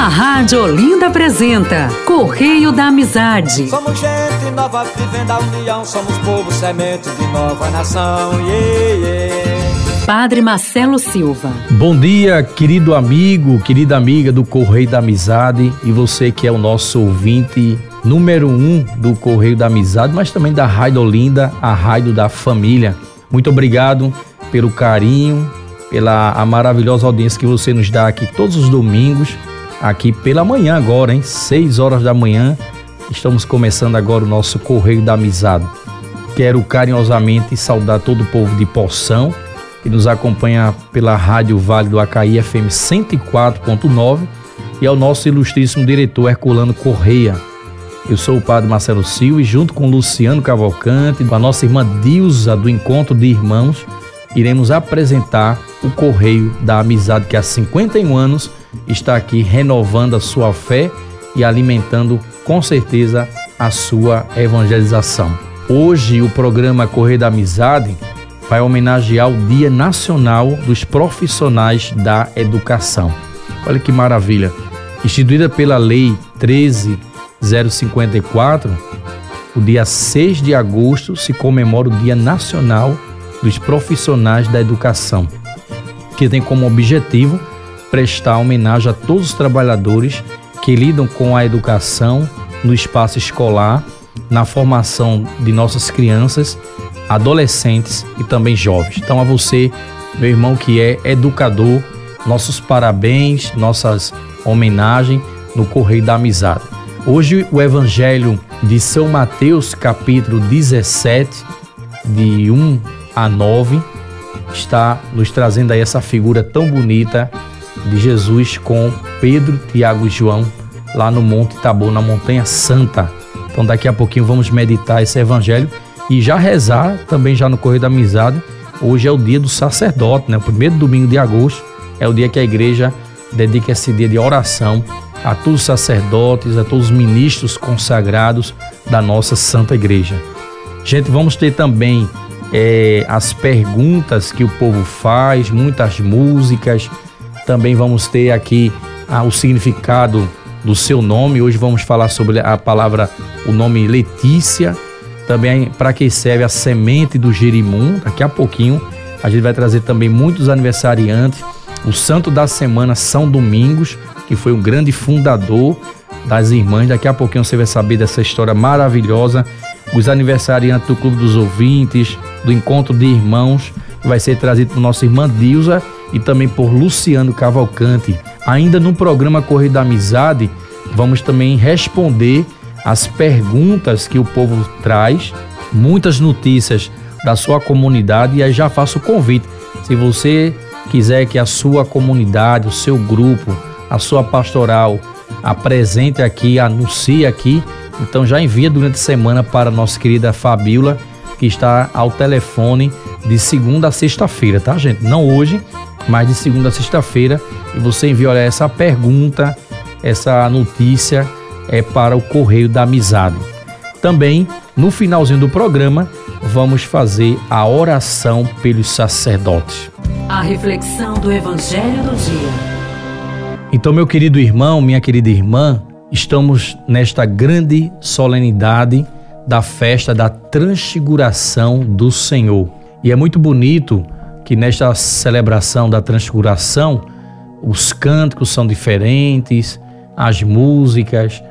A Rádio Olinda apresenta Correio da Amizade. Somos gente nova vivendo a união, somos povo semente de nova nação. Yeah, yeah. Padre Marcelo Silva. Bom dia, querido amigo, querida amiga do Correio da Amizade e você que é o nosso ouvinte número um do Correio da Amizade, mas também da Rádio Olinda, a rádio da família. Muito obrigado pelo carinho, pela a maravilhosa audiência que você nos dá aqui todos os domingos, aqui pela manhã agora, hein? 6 horas da manhã. Estamos começando agora o nosso Correio da Amizade. Quero carinhosamente saudar todo o povo de Poção que nos acompanha pela Rádio Vale do Acaí FM 104.9 e ao nosso ilustríssimo diretor Herculano Correia. Eu sou o Padre Marcelo Silva e junto com Luciano Cavalcante, com a nossa irmã Dilza do Encontro de Irmãos, iremos apresentar o Correio da Amizade que há 51 anos está aqui renovando a sua fé e alimentando com certeza a sua evangelização. Hoje o programa Correio da Amizade vai homenagear o Dia Nacional dos Profissionais da Educação. Olha que maravilha! Instituída pela Lei 13054, o dia 6 de agosto se comemora o Dia Nacional dos Profissionais da Educação, que tem como objetivo prestar homenagem a todos os trabalhadores que lidam com a educação no espaço escolar, na formação de nossas crianças adolescentes e também jovens. Então, a você, meu irmão que é educador, nossos parabéns, nossas homenagens no Correio da Amizade. Hoje, o Evangelho de São Mateus, capítulo 17, de 1 a 9, está nos trazendo aí essa figura tão bonita de Jesus com Pedro, Tiago e João lá no Monte Tabor, na Montanha Santa. Então, daqui a pouquinho vamos meditar esse Evangelho e já rezar também já no Correio da Amizade. Hoje é o dia do sacerdote, né? O primeiro domingo de agosto é o dia que a igreja dedica esse dia de oração a todos os sacerdotes, a todos os ministros consagrados da nossa Santa Igreja. Gente, vamos ter também é, as perguntas que o povo faz, muitas músicas. Também vamos ter aqui ah, o significado do seu nome. Hoje vamos falar sobre a palavra, o nome Letícia também para que serve a semente do gerimum. Daqui a pouquinho a gente vai trazer também muitos aniversariantes. O santo da semana São Domingos, que foi um grande fundador das irmãs. Daqui a pouquinho você vai saber dessa história maravilhosa. Os aniversariantes do Clube dos Ouvintes, do Encontro de Irmãos, que vai ser trazido por nossa irmã Dilza e também por Luciano Cavalcante. Ainda no programa Correio da Amizade, vamos também responder as perguntas que o povo traz, muitas notícias da sua comunidade e aí já faço o convite. Se você quiser que a sua comunidade, o seu grupo, a sua pastoral apresente aqui, anuncie aqui, então já envia durante a semana para a nossa querida Fabiola, que está ao telefone de segunda a sexta-feira, tá, gente? Não hoje, mas de segunda a sexta-feira. E você envia, olha, essa pergunta, essa notícia é para o Correio da Amizade. Também, no finalzinho do programa, vamos fazer a oração pelos sacerdotes. A reflexão do Evangelho do Dia. Então, meu querido irmão, minha querida irmã, estamos nesta grande solenidade da festa da transfiguração do Senhor. E é muito bonito que nesta celebração da transfiguração, os cânticos são diferentes, as músicas,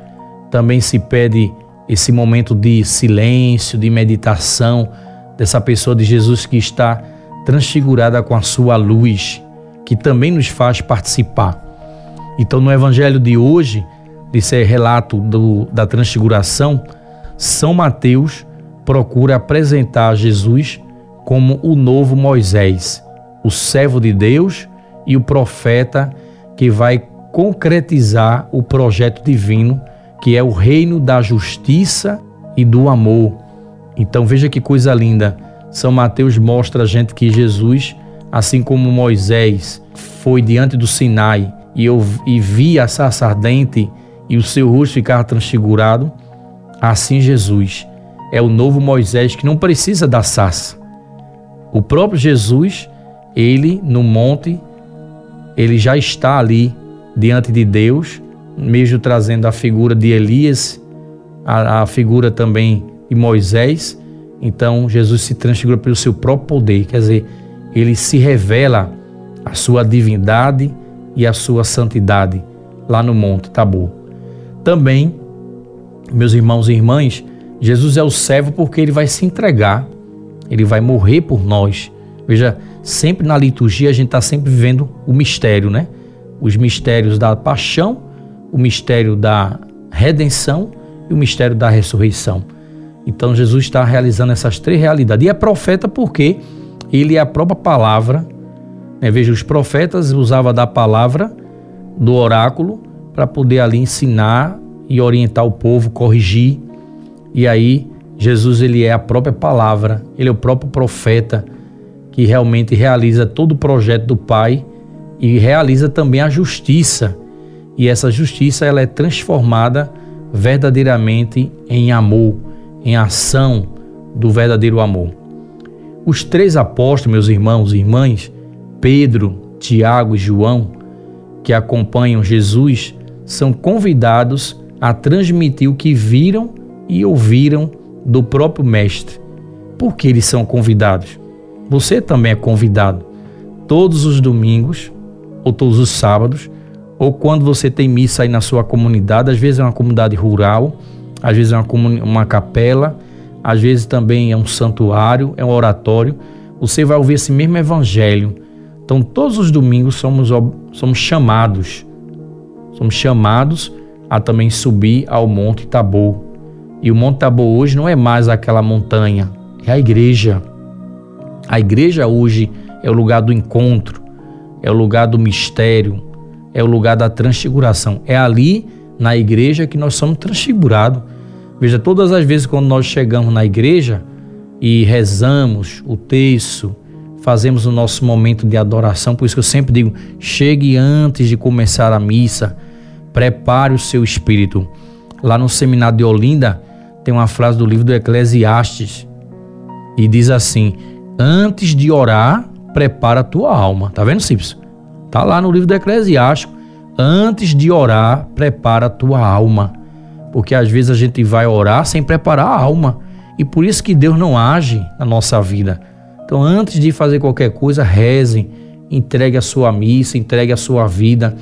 também se pede esse momento de silêncio, de meditação dessa pessoa de Jesus que está transfigurada com a sua luz, que também nos faz participar. Então, no evangelho de hoje, desse relato do, da transfiguração, São Mateus procura apresentar Jesus como o novo Moisés, o servo de Deus e o profeta que vai concretizar o projeto divino que é o reino da justiça e do amor. Então veja que coisa linda. São Mateus mostra a gente que Jesus, assim como Moisés foi diante do Sinai e, eu, e via a sarça ardente e o seu rosto ficava transfigurado, assim Jesus é o novo Moisés que não precisa da sarça. O próprio Jesus, ele no monte, ele já está ali diante de Deus mesmo trazendo a figura de Elias, a, a figura também de Moisés. Então Jesus se transfigura pelo seu próprio poder, quer dizer, ele se revela a sua divindade e a sua santidade lá no Monte Tabor. Também, meus irmãos e irmãs, Jesus é o servo porque ele vai se entregar, ele vai morrer por nós. Veja, sempre na liturgia a gente está sempre vivendo o mistério, né? Os mistérios da paixão, o mistério da redenção e o mistério da ressurreição. Então Jesus está realizando essas três realidades. E é profeta porque ele é a própria palavra. Né? Veja, os profetas usavam da palavra, do oráculo, para poder ali ensinar e orientar o povo, corrigir. E aí Jesus ele é a própria palavra, ele é o próprio profeta que realmente realiza todo o projeto do Pai e realiza também a justiça. E essa justiça ela é transformada verdadeiramente em amor, em ação do verdadeiro amor. Os três apóstolos, meus irmãos e irmãs, Pedro, Tiago e João, que acompanham Jesus, são convidados a transmitir o que viram e ouviram do próprio Mestre. Por que eles são convidados? Você também é convidado. Todos os domingos, ou todos os sábados, ou quando você tem missa aí na sua comunidade, às vezes é uma comunidade rural, às vezes é uma, uma capela, às vezes também é um santuário, é um oratório. Você vai ouvir esse mesmo evangelho. Então, todos os domingos somos, somos chamados, somos chamados a também subir ao Monte Tabor. E o Monte Tabor hoje não é mais aquela montanha, é a igreja. A igreja hoje é o lugar do encontro, é o lugar do mistério, é o lugar da transfiguração. É ali na igreja que nós somos transfigurados. Veja, todas as vezes quando nós chegamos na igreja e rezamos o texto, fazemos o nosso momento de adoração, por isso que eu sempre digo: chegue antes de começar a missa, prepare o seu espírito. Lá no seminário de Olinda tem uma frase do livro do Eclesiastes e diz assim: Antes de orar, prepara a tua alma. Tá vendo, Simples? Tá lá no livro do Eclesiástico. Antes de orar, prepara a tua alma. Porque às vezes a gente vai orar sem preparar a alma. E por isso que Deus não age na nossa vida. Então, antes de fazer qualquer coisa, reze, entregue a sua missa, entregue a sua vida,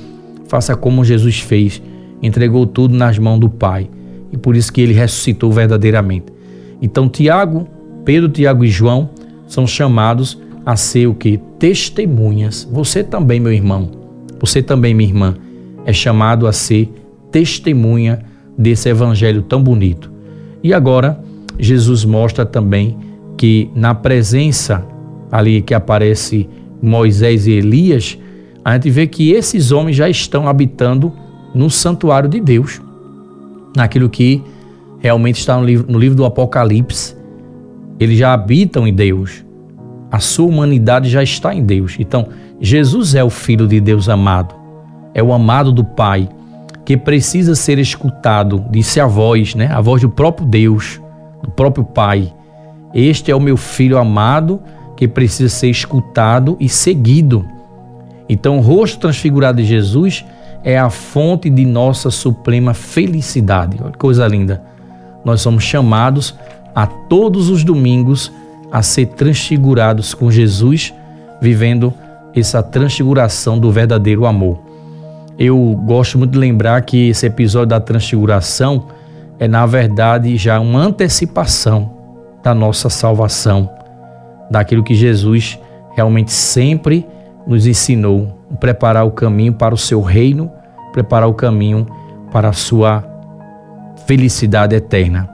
faça como Jesus fez, entregou tudo nas mãos do Pai. E por isso que ele ressuscitou verdadeiramente. Então, Tiago, Pedro, Tiago e João são chamados a ser o que? Testemunhas. Você também, meu irmão, você também, minha irmã, é chamado a ser testemunha desse evangelho tão bonito. E agora, Jesus mostra também que na presença ali que aparece Moisés e Elias, a gente vê que esses homens já estão habitando no santuário de Deus, naquilo que realmente está no livro, no livro do Apocalipse. Eles já habitam em Deus. A sua humanidade já está em Deus. Então, Jesus é o Filho de Deus amado, é o amado do Pai, que precisa ser escutado, disse a voz, né? A voz do próprio Deus, do próprio Pai. Este é o meu filho amado que precisa ser escutado e seguido. Então, o rosto transfigurado de Jesus é a fonte de nossa suprema felicidade. Olha que coisa linda. Nós somos chamados a todos os domingos a ser transfigurados com Jesus, vivendo essa transfiguração do verdadeiro amor. Eu gosto muito de lembrar que esse episódio da transfiguração é, na verdade, já uma antecipação da nossa salvação, daquilo que Jesus realmente sempre nos ensinou, preparar o caminho para o seu reino, preparar o caminho para a sua felicidade eterna.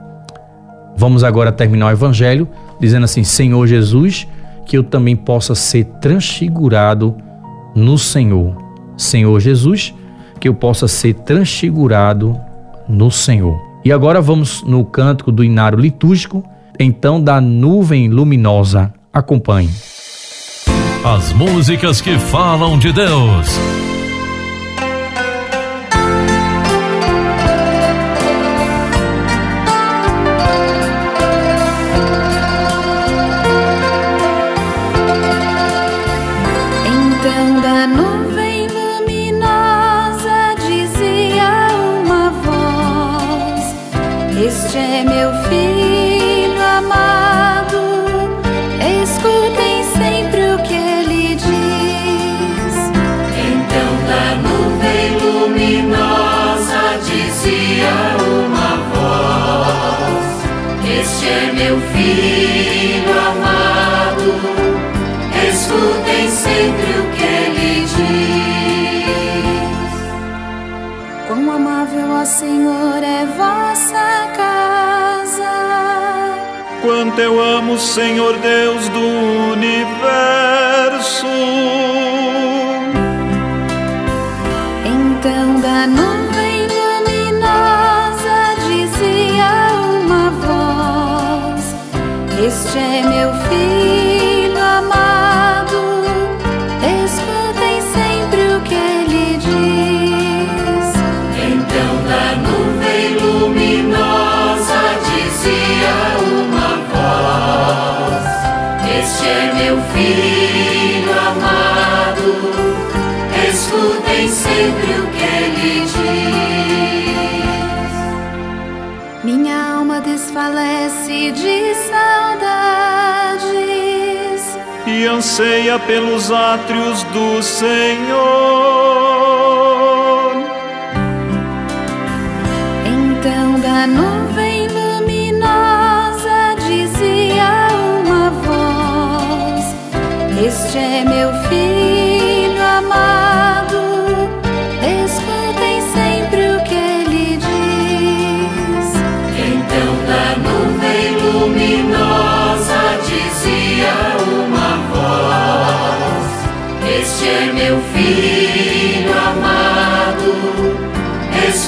Vamos agora terminar o evangelho dizendo assim: Senhor Jesus, que eu também possa ser transfigurado no Senhor. Senhor Jesus, que eu possa ser transfigurado no Senhor. E agora vamos no cântico do inário litúrgico então da nuvem luminosa. Acompanhe. As músicas que falam de Deus. Meu filho amado, escutem sempre o que ele diz. Quão amável, ó Senhor, é vossa casa. Quanto eu amo, Senhor Deus do universo. Este é meu filho amado, escutem sempre o que ele diz. Então da nuvem luminosa dizia uma voz: Este é meu filho amado, escutem sempre o que ele diz. Minha alma desfalece de anseia pelos átrios do Senhor.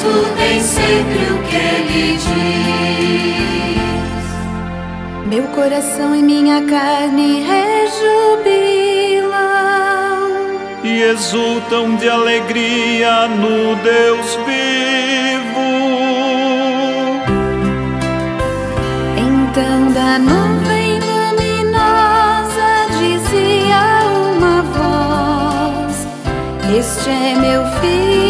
Escutem sempre o que ele diz. Meu coração e minha carne rejubilam. E exultam de alegria no Deus vivo. Então da nuvem luminosa dizia uma voz: Este é meu filho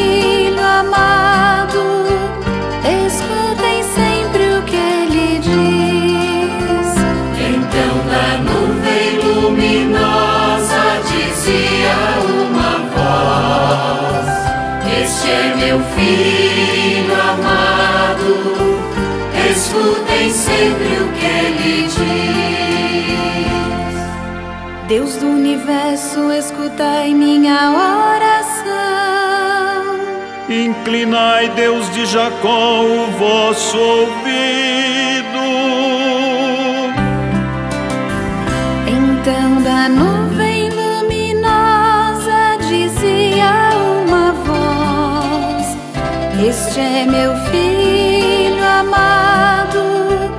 é meu filho amado, escutem sempre o que ele diz. Deus do universo, escutai minha oração. Inclinai, Deus de Jacó, o vosso ouvido. Este é meu filho amado,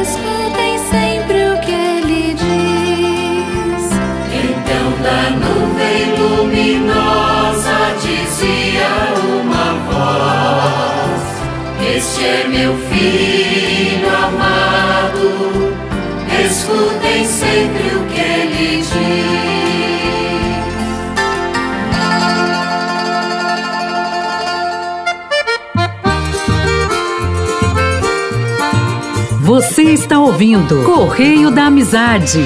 escutem sempre o que ele diz. Então da nuvem luminosa dizia uma voz: Este é meu filho amado, escutem sempre o que ele diz. Você está ouvindo Correio da Amizade.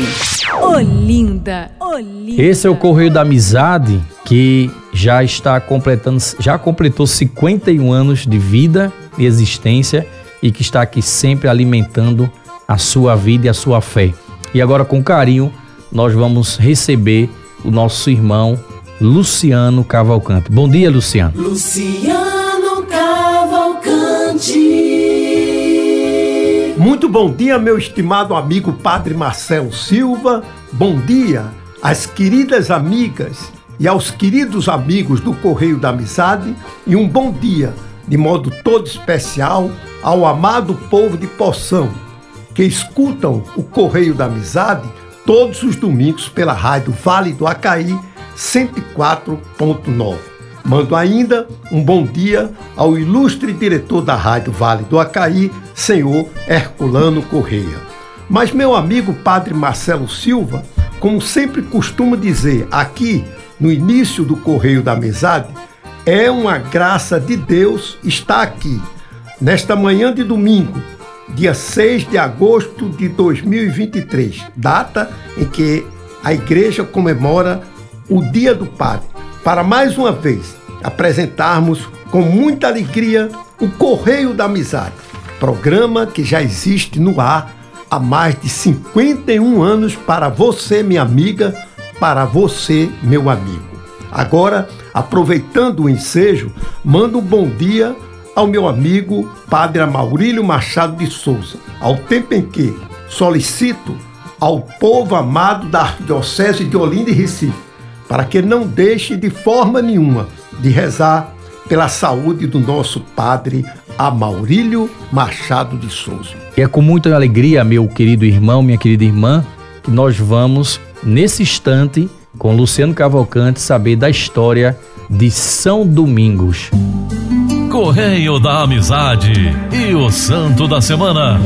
Olinda, Olinda. Esse é o Correio da Amizade que já está completando, já completou 51 anos de vida e existência e que está aqui sempre alimentando a sua vida e a sua fé. E agora com carinho nós vamos receber o nosso irmão Luciano Cavalcante. Bom dia, Luciano. Luciano Muito bom dia, meu estimado amigo Padre Marcelo Silva. Bom dia às queridas amigas e aos queridos amigos do Correio da Amizade. E um bom dia, de modo todo especial, ao amado povo de Poção, que escutam o Correio da Amizade todos os domingos pela rádio Vale do Acaí 104.9. Mando ainda um bom dia ao ilustre diretor da Rádio Vale do Acaí, senhor Herculano Correia. Mas meu amigo Padre Marcelo Silva, como sempre costumo dizer aqui no início do Correio da Amizade, é uma graça de Deus estar aqui, nesta manhã de domingo, dia 6 de agosto de 2023, data em que a igreja comemora o Dia do Padre, para mais uma vez apresentarmos com muita alegria o Correio da Amizade, programa que já existe no ar há mais de 51 anos para você, minha amiga, para você, meu amigo. Agora, aproveitando o ensejo, mando um bom dia ao meu amigo Padre Maurílio Machado de Souza, ao tempo em que solicito ao povo amado da Arquidiocese de Olinda e Recife, para que não deixe de forma nenhuma de rezar pela saúde do nosso Padre Amaurílio Machado de Souza. E é com muita alegria, meu querido irmão, minha querida irmã, que nós vamos, nesse instante, com Luciano Cavalcante, saber da história de São Domingos. Correio da Amizade e o Santo da Semana.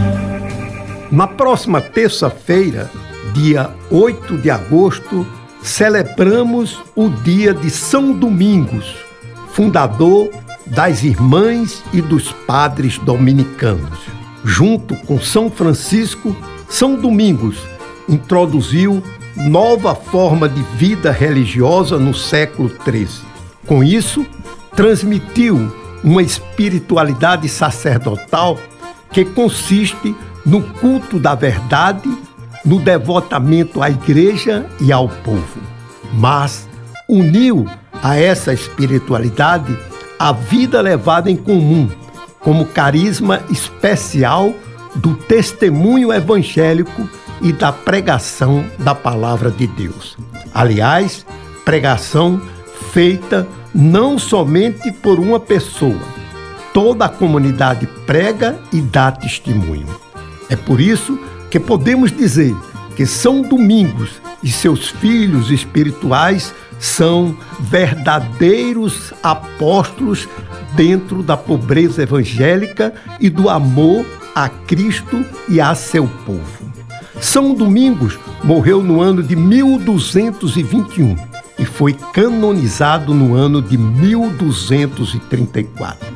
Na próxima terça-feira, dia 8 de agosto, celebramos o dia de São Domingos, fundador das Irmãs e dos Padres Dominicanos. Junto com São Francisco, São Domingos introduziu nova forma de vida religiosa no século XIII. Com isso, transmitiu uma espiritualidade sacerdotal que consiste no culto da verdade, no devotamento à igreja e ao povo. Mas uniu a essa espiritualidade a vida levada em comum, como carisma especial do testemunho evangélico e da pregação da palavra de Deus. Aliás, pregação feita não somente por uma pessoa, toda a comunidade prega e dá testemunho. É por isso que podemos dizer que São Domingos e seus filhos espirituais são verdadeiros apóstolos dentro da pobreza evangélica e do amor a Cristo e a seu povo. São Domingos morreu no ano de 1221 e foi canonizado no ano de 1234.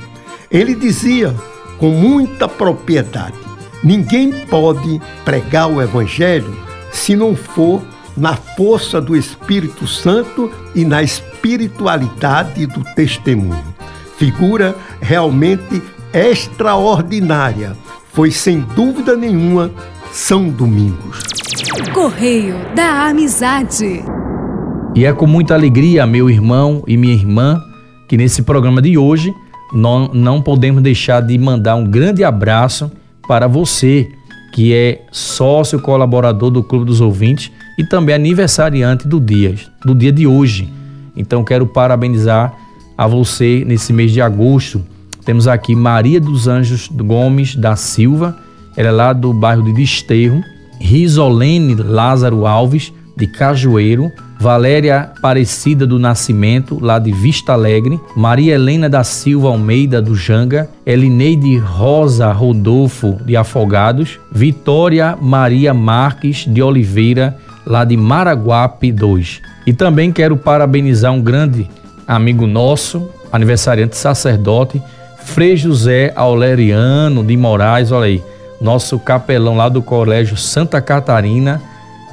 Ele dizia com muita propriedade: ninguém pode pregar o Evangelho se não for na força do Espírito Santo e na espiritualidade do testemunho. Figura realmente extraordinária. Foi sem dúvida nenhuma São Domingos. Correio da Amizade. E é com muita alegria, meu irmão e minha irmã, que nesse programa de hoje não, não podemos deixar de mandar um grande abraço para você, que é sócio colaborador do Clube dos Ouvintes e também aniversariante do dia, do dia de hoje. Então quero parabenizar a você nesse mês de agosto. Temos aqui Maria dos Anjos Gomes da Silva, ela é lá do bairro de Desterro, Risolene Lázaro Alves, de Cajueiro, Valéria Aparecida do Nascimento, lá de Vista Alegre, Maria Helena da Silva Almeida do Janga, Elineide Rosa Rodolfo de Afogados, Vitória Maria Marques de Oliveira, lá de Maraguape 2. E também quero parabenizar um grande amigo nosso, aniversariante sacerdote, Frei José Auleriano de Moraes, olha aí, nosso capelão lá do Colégio Santa Catarina,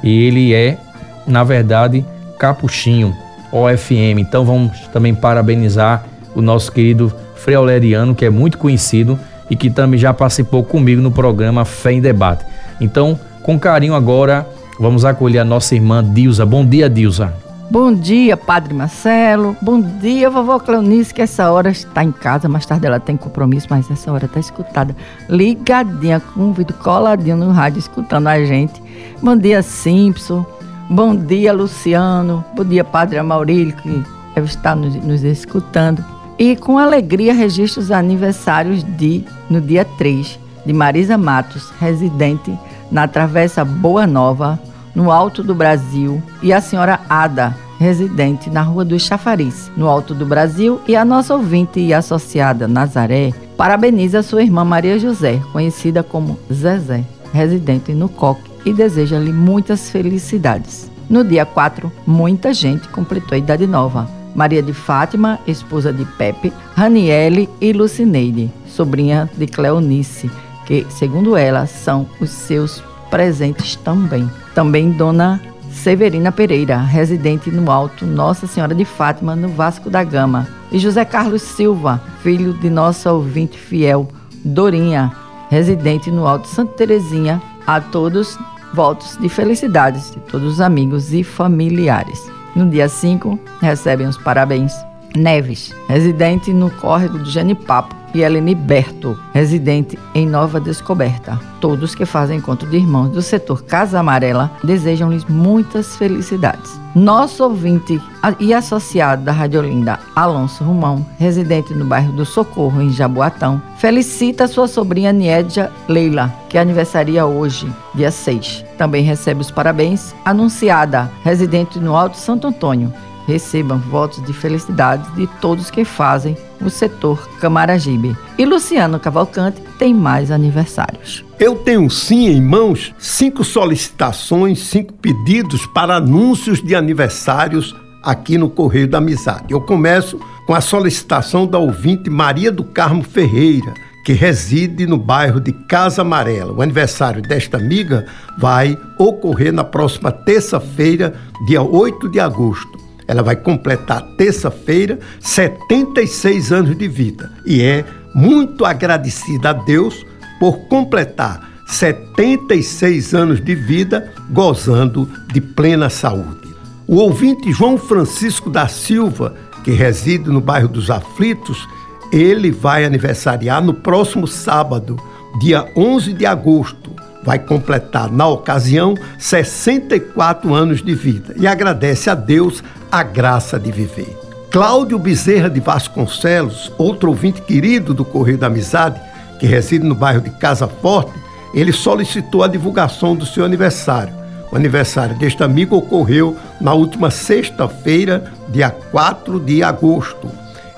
e ele é na verdade, Capuchinho, OFM. Então vamos também parabenizar o nosso querido Frei Aureliano, que é muito conhecido e que também já participou comigo no programa Fé em Debate. Então, com carinho agora, vamos acolher a nossa irmã Dilza. Bom dia, Dilza. Bom dia, Padre Marcelo. Bom dia, vovó Cleonice, que essa hora está em casa, mais tarde ela tem compromisso, mas essa hora está escutada. Ligadinha com o vídeo coladinho no rádio, escutando a gente. Bom dia, Simpson. Bom dia, Luciano. Bom dia, Padre Amaurílio, que deve estar nos, nos escutando. E com alegria registro os aniversários de, no dia 3, de Marisa Matos, residente na Travessa Boa Nova, no Alto do Brasil, e a senhora Ada, residente na Rua dos Chafariz, no Alto do Brasil, e a nossa ouvinte e associada Nazaré parabeniza sua irmã Maria José, conhecida como Zezé, residente no Coque e deseja-lhe muitas felicidades. No dia 4, muita gente completou a idade nova. Maria de Fátima, esposa de Pepe, Raniele e Lucineide, sobrinha de Cleonice, que, segundo ela, são os seus presentes também. Também Dona Severina Pereira, residente no Alto Nossa Senhora de Fátima, no Vasco da Gama. E José Carlos Silva, filho de nossa ouvinte fiel, Dorinha, residente no Alto Santa Terezinha. A todos, votos de felicidades de todos os amigos e familiares. No dia 5, recebem os parabéns Neves, residente no córrego do Genipapo, e Eleni Berto, residente em Nova Descoberta. Todos que fazem encontro de irmãos do setor Casa Amarela desejam-lhes muitas felicidades. Nosso ouvinte e associado da Rádio Olinda, Alonso Romão, residente no bairro do Socorro, em Jaboatão, felicita sua sobrinha Niedja Leila, que aniversaria hoje, dia 6. Também recebe os parabéns Anunciada, residente no Alto Santo Antônio, recebam votos de felicidade de todos que fazem o setor Camaragibe. E Luciano Cavalcante tem mais aniversários. Eu tenho sim em mãos cinco solicitações, cinco pedidos para anúncios de aniversários aqui no Correio da Amizade. Eu começo com a solicitação da ouvinte Maria do Carmo Ferreira, que reside no bairro de Casa Amarela. O aniversário desta amiga vai ocorrer na próxima terça-feira, dia 8 de agosto. Ela vai completar terça-feira 76 anos de vida e é muito agradecida a Deus por completar 76 anos de vida gozando de plena saúde. O ouvinte João Francisco da Silva, que reside no bairro dos Aflitos, ele vai aniversariar no próximo sábado, dia 11 de agosto. Vai completar, na ocasião, 64 anos de vida e agradece a Deus a graça de viver. Cláudio Bezerra de Vasconcelos, outro ouvinte querido do Correio da Amizade, que reside no bairro de Casa Forte, ele solicitou a divulgação do seu aniversário. O aniversário deste amigo ocorreu na última sexta-feira, dia 4 de agosto.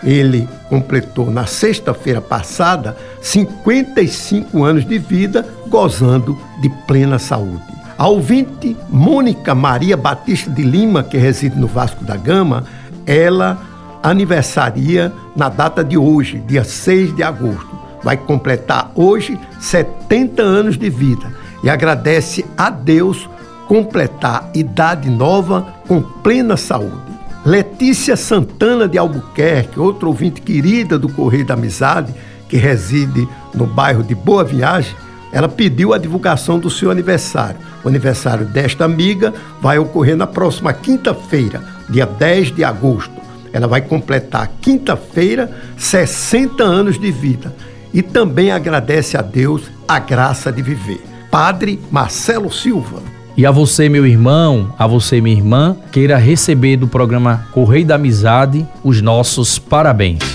Ele completou na sexta-feira passada 55 anos de vida, gozando de plena saúde. A ouvinte Mônica Maria Batista de Lima, que reside no Vasco da Gama, ela aniversaria na data de hoje, dia 6 de agosto. Vai completar hoje 70 anos de vida e agradece a Deus completar idade nova com plena saúde. Letícia Santana de Albuquerque, outra ouvinte querida do Correio da Amizade, que reside no bairro de Boa Viagem, ela pediu a divulgação do seu aniversário. O aniversário desta amiga vai ocorrer na próxima quinta-feira, dia 10 de agosto. Ela vai completar quinta-feira 60 anos de vida e também agradece a Deus a graça de viver. Padre Marcelo Silva. E a você, meu irmão, a você, minha irmã, queira receber do programa Correio da Amizade os nossos parabéns.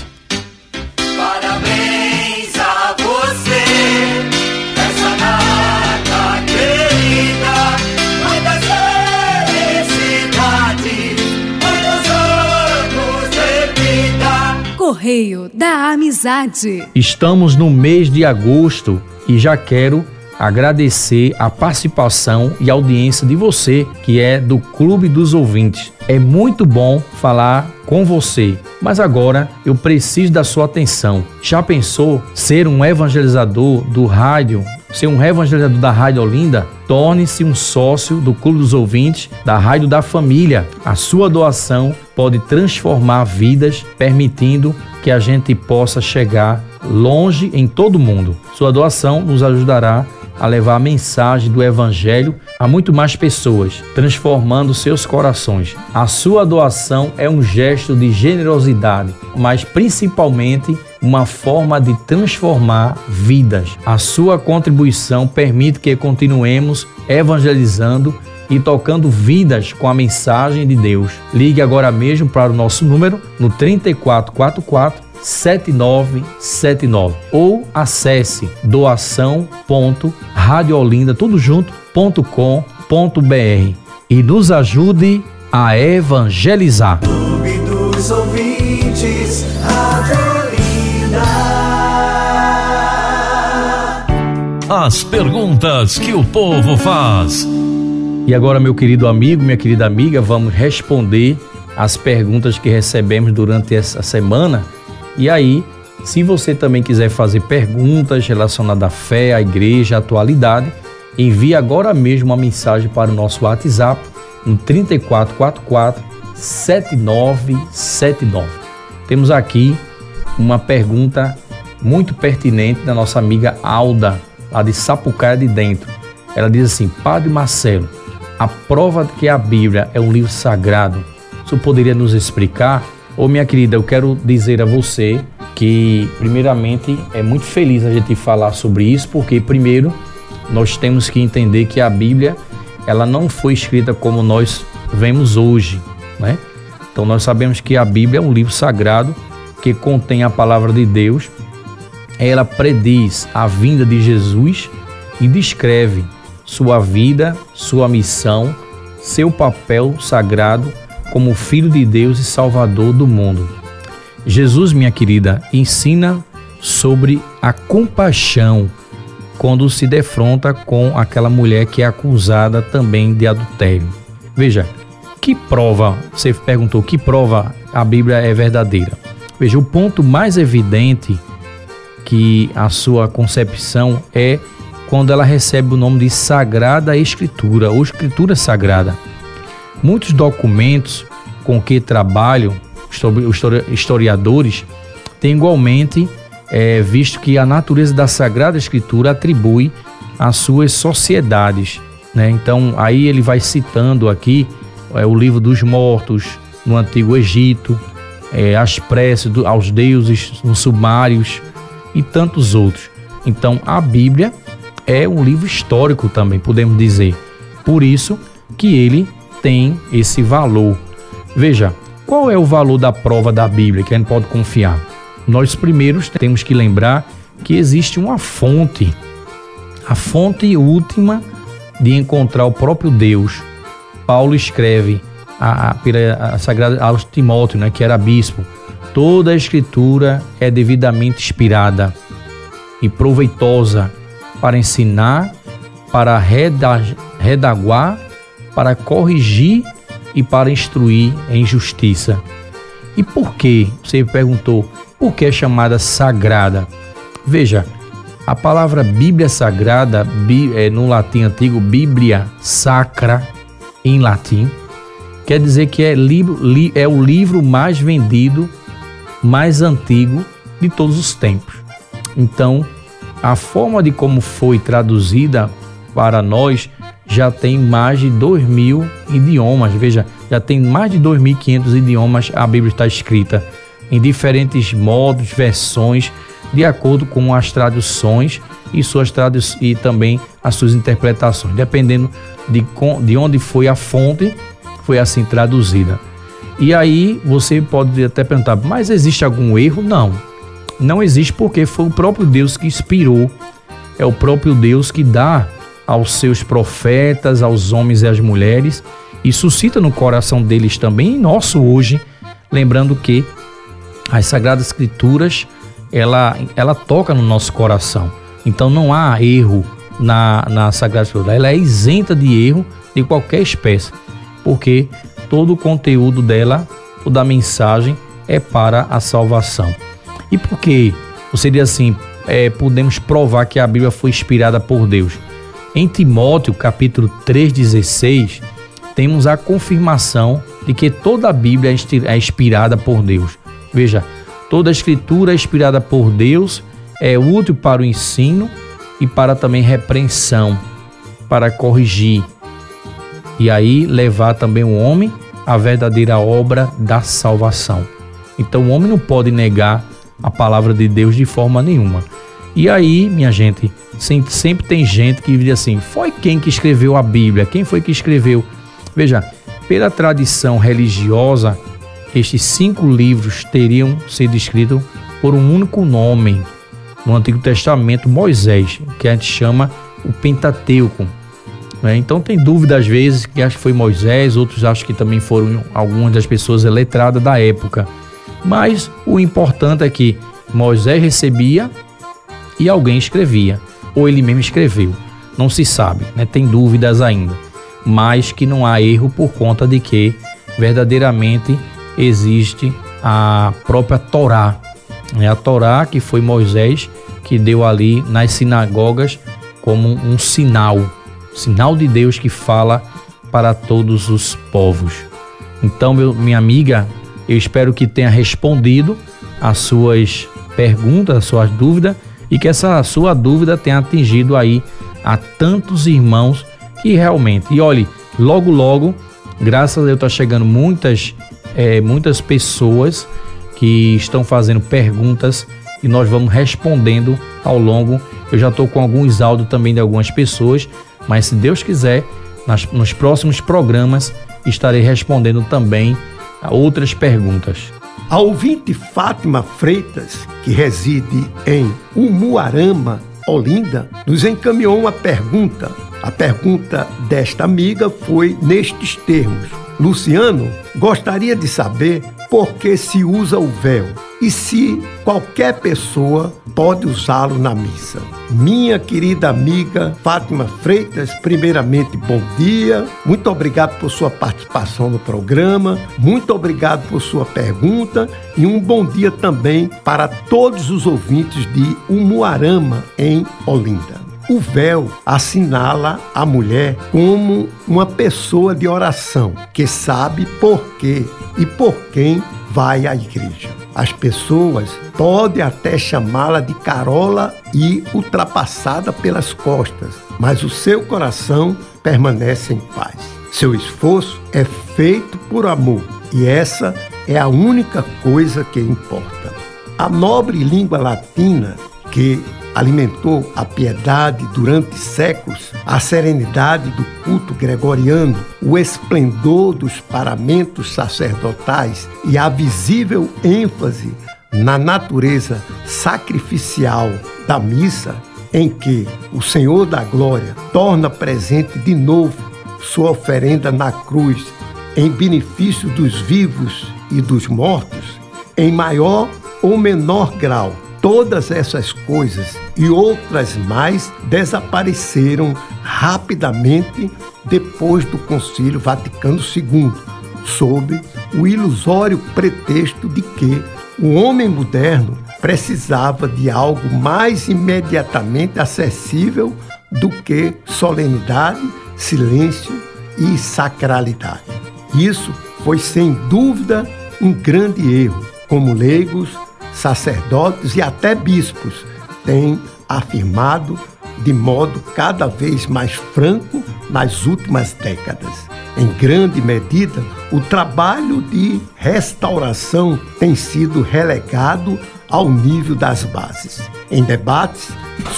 Correio da Amizade. Estamos no mês de agosto e já quero agradecer a participação e audiência de você, que é do Clube dos Ouvintes. É muito bom falar com você, mas agora eu preciso da sua atenção. Já pensou ser um evangelizador do rádio ser um evangelizador da Rádio Olinda, torne-se um sócio do Clube dos Ouvintes da Rádio da Família. A sua doação pode transformar vidas, permitindo que a gente possa chegar longe em todo o mundo. Sua doação nos ajudará a levar a mensagem do Evangelho a muito mais pessoas, transformando seus corações. A sua doação é um gesto de generosidade, mas principalmente uma forma de transformar vidas. A sua contribuição permite que continuemos evangelizando e tocando vidas com a mensagem de Deus. Ligue agora mesmo para o nosso número no 3444 7979 ou acesse doação.radiolinda tudo junto.com.br e nos ajude a evangelizar. Clube dos ouvintes, As perguntas que o povo faz. E agora, meu querido amigo, minha querida amiga, vamos responder as perguntas que recebemos durante essa semana. E aí, Se você também quiser fazer perguntas relacionadas à fé, à igreja, à atualidade, envie agora mesmo uma mensagem para o nosso WhatsApp no 3444 7979. Temos aqui uma pergunta muito pertinente da nossa amiga Alda, lá de Sapucaia de Dentro. Ela diz assim: Padre Marcelo, a prova de que a Bíblia é um livro sagrado, você poderia nos explicar? Ô minha querida, eu quero dizer a você que, primeiramente, é muito feliz a gente falar sobre isso, porque, primeiro, nós temos que entender que a Bíblia ela não foi escrita como nós vemos hoje, né? Então nós sabemos que a Bíblia é um livro sagrado que contém a palavra de Deus. Ela prediz a vinda de Jesus e descreve sua vida, sua missão, seu papel sagrado como Filho de Deus e Salvador do mundo. Jesus, minha querida, ensina sobre a compaixão quando se defronta com aquela mulher que é acusada também de adultério. Veja, que prova, você perguntou, que prova a Bíblia é verdadeira? Veja, o ponto mais evidente que a sua concepção é quando ela recebe o nome de Sagrada Escritura ou Escritura Sagrada. Muitos documentos com que trabalham os historiadores têm igualmente é, visto que a natureza da Sagrada Escritura atribui às suas sociedades. Né? Então, aí ele vai citando aqui é, o livro dos mortos no Antigo Egito, é, as preces do, aos deuses nos sumários e tantos outros. Então, a Bíblia é um livro histórico também, podemos dizer. Por isso que ele tem esse valor. Veja, qual é o valor da prova da Bíblia que a gente pode confiar? Nós primeiros temos que lembrar que existe uma fonte, a fonte última de encontrar o próprio Deus. Paulo escreve a, a, a Sagrada aos Timóteo, né, que era bispo, toda a escritura é devidamente inspirada e proveitosa para ensinar, para redaguar, para corrigir e para instruir em justiça. E por que? Você perguntou, por que é chamada sagrada? Veja, a palavra Bíblia Sagrada, é, no latim antigo, Bíblia Sacra, em latim, quer dizer que é, livro, é o livro mais vendido, mais antigo de todos os tempos. Então, a forma de como foi traduzida para nós já tem mais de 2 mil idiomas. Veja, já tem mais de 2.500 idiomas a Bíblia está escrita em diferentes modos, versões, de acordo com as traduções e suas tradu e também as suas interpretações, dependendo de, de onde foi a fonte, foi assim traduzida. E aí você pode até perguntar, mas existe algum erro? Não não existe porque foi o próprio Deus que inspirou, é o próprio Deus que dá aos seus profetas, aos homens e às mulheres e suscita no coração deles também, nosso hoje, lembrando que as Sagradas Escrituras ela, ela toca no nosso coração. Então não há erro na, na Sagrada Escritura, ela é isenta de erro de qualquer espécie, porque todo o conteúdo dela, toda a mensagem é para a salvação. E por que? Seria assim, é, podemos provar que a Bíblia foi inspirada por Deus. Em Timóteo, capítulo 3,16, temos a confirmação de que toda a Bíblia é inspirada por Deus. Veja, toda a escritura é inspirada por Deus, é útil para o ensino e para também repreensão, para corrigir. E aí levar também o homem à verdadeira obra da salvação. Então o homem não pode negar a palavra de Deus de forma nenhuma. E aí, minha gente, sempre tem gente que diz assim: foi quem que escreveu a Bíblia? Quem foi que escreveu? Veja, pela tradição religiosa, estes cinco livros teriam sido escritos por um único nome no Antigo Testamento, Moisés, que a gente chama o Pentateuco. Né? Então tem dúvida às vezes que acho que foi Moisés, outros acham que também foram algumas das pessoas letradas da época. Mas o importante é que Moisés recebia e alguém escrevia, ou ele mesmo escreveu. Não se sabe, né? tem dúvidas ainda. Mas que não há erro por conta de que verdadeiramente existe a própria Torá, É a Torá que foi Moisés que deu ali nas sinagogas como um sinal, sinal de Deus que fala para todos os povos. Então, meu, minha amiga, eu espero que tenha respondido as suas perguntas, as suas dúvidas e que essa sua dúvida tenha atingido aí a tantos irmãos que realmente, e olhe, logo logo, graças a Deus está chegando muitas é, muitas pessoas que estão fazendo perguntas e nós vamos respondendo ao longo. Eu já estou com alguns áudios também de algumas pessoas, mas se Deus quiser, nas, nos próximos programas estarei respondendo também a outras perguntas. A ouvinte Fátima Freitas, que reside em Umuarama, Olinda, nos encaminhou uma pergunta. A pergunta desta amiga foi nestes termos: Luciano, gostaria de saber por que se usa o véu e se qualquer pessoa pode usá-lo na missa. Minha querida amiga Fátima Freitas, primeiramente, bom dia. Muito obrigado por sua participação no programa. Muito obrigado por sua pergunta e um bom dia também para todos os ouvintes de Umuarama, em Olinda. O véu assinala a mulher como uma pessoa de oração que sabe por quê e por quem vai à igreja. As pessoas podem até chamá-la de carola e ultrapassada pelas costas, mas o seu coração permanece em paz. Seu esforço é feito por amor e essa é a única coisa que importa. A nobre língua latina que alimentou a piedade durante séculos, a serenidade do culto gregoriano, o esplendor dos paramentos sacerdotais e a visível ênfase na natureza sacrificial da missa, em que o Senhor da Glória torna presente de novo sua oferenda na cruz em benefício dos vivos e dos mortos, em maior ou menor grau. Todas essas coisas e outras mais desapareceram rapidamente depois do Concílio Vaticano II, sob o ilusório pretexto de que o homem moderno precisava de algo mais imediatamente acessível do que solenidade, silêncio e sacralidade. Isso foi sem dúvida um grande erro. Como leigos, sacerdotes e até bispos têm afirmado de modo cada vez mais franco nas últimas décadas. Em grande medida, o trabalho de restauração tem sido relegado ao nível das bases. Em debates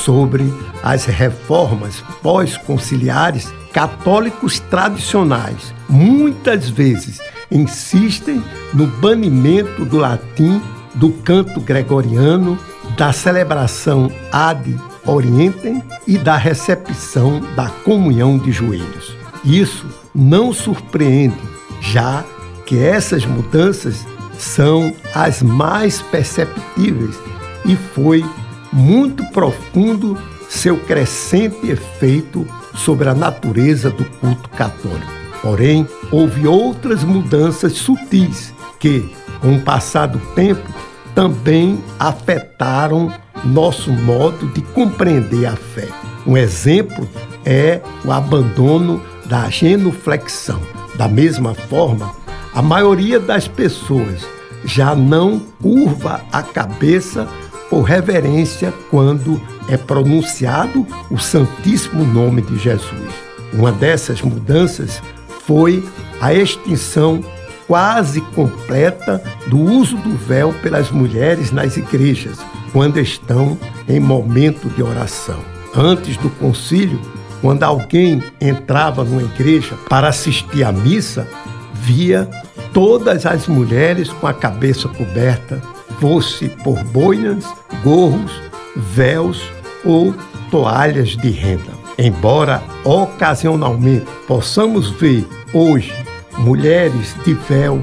sobre as reformas pós-conciliares, católicos tradicionais muitas vezes insistem no banimento do latim do canto gregoriano, da celebração ad orientem e da recepção da comunhão de joelhos. Isso não surpreende, já que essas mudanças são as mais perceptíveis e foi muito profundo seu crescente efeito sobre a natureza do culto católico. Porém, houve outras mudanças sutis que, com o passar do tempo, também afetaram nosso modo de compreender a fé. Um exemplo é o abandono da genuflexão. Da mesma forma, a maioria das pessoas já não curva a cabeça por reverência quando é pronunciado o Santíssimo Nome de Jesus. Uma dessas mudanças foi a extinção quase completa do uso do véu pelas mulheres nas igrejas, quando estão em momento de oração. Antes do concílio, quando alguém entrava numa igreja para assistir à missa, via todas as mulheres com a cabeça coberta, fosse por boinas, gorros, véus ou toalhas de renda. Embora ocasionalmente possamos ver hoje mulheres de véu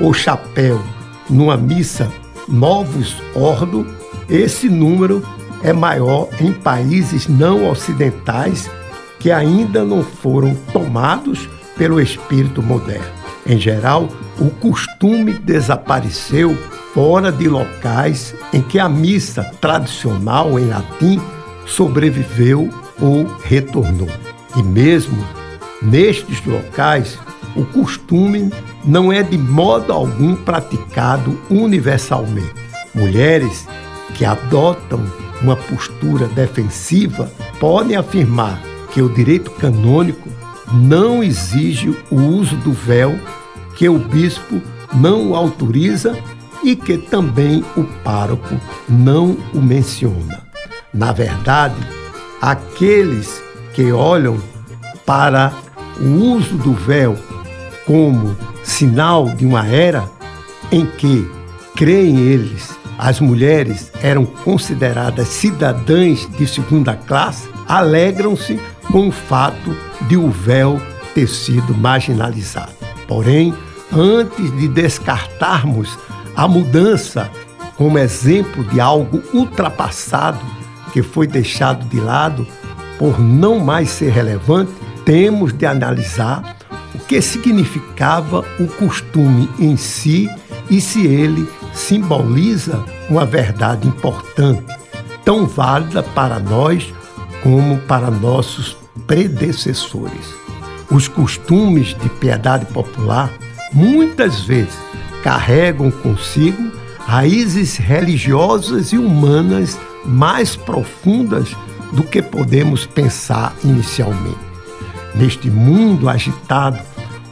ou chapéu numa missa novos ordo, esse número é maior em países não ocidentais que ainda não foram tomados pelo espírito moderno. Em geral, o costume desapareceu fora de locais em que a missa tradicional em latim sobreviveu ou retornou. E mesmo nestes locais, o costume não é de modo algum praticado universalmente. Mulheres que adotam uma postura defensiva podem afirmar que o direito canônico não exige o uso do véu, que o bispo não o autoriza e que também o pároco não o menciona. Na verdade, aqueles que olham para o uso do véu como sinal de uma era em que, creem eles, as mulheres eram consideradas cidadãs de segunda classe, alegram-se com o fato de o véu ter sido marginalizado. Porém, antes de descartarmos a mudança como exemplo de algo ultrapassado que foi deixado de lado por não mais ser relevante, temos de analisar que significava o costume em si e se ele simboliza uma verdade importante, tão válida para nós como para nossos predecessores. Os costumes de piedade popular muitas vezes carregam consigo raízes religiosas e humanas mais profundas do que podemos pensar inicialmente. Neste mundo agitado,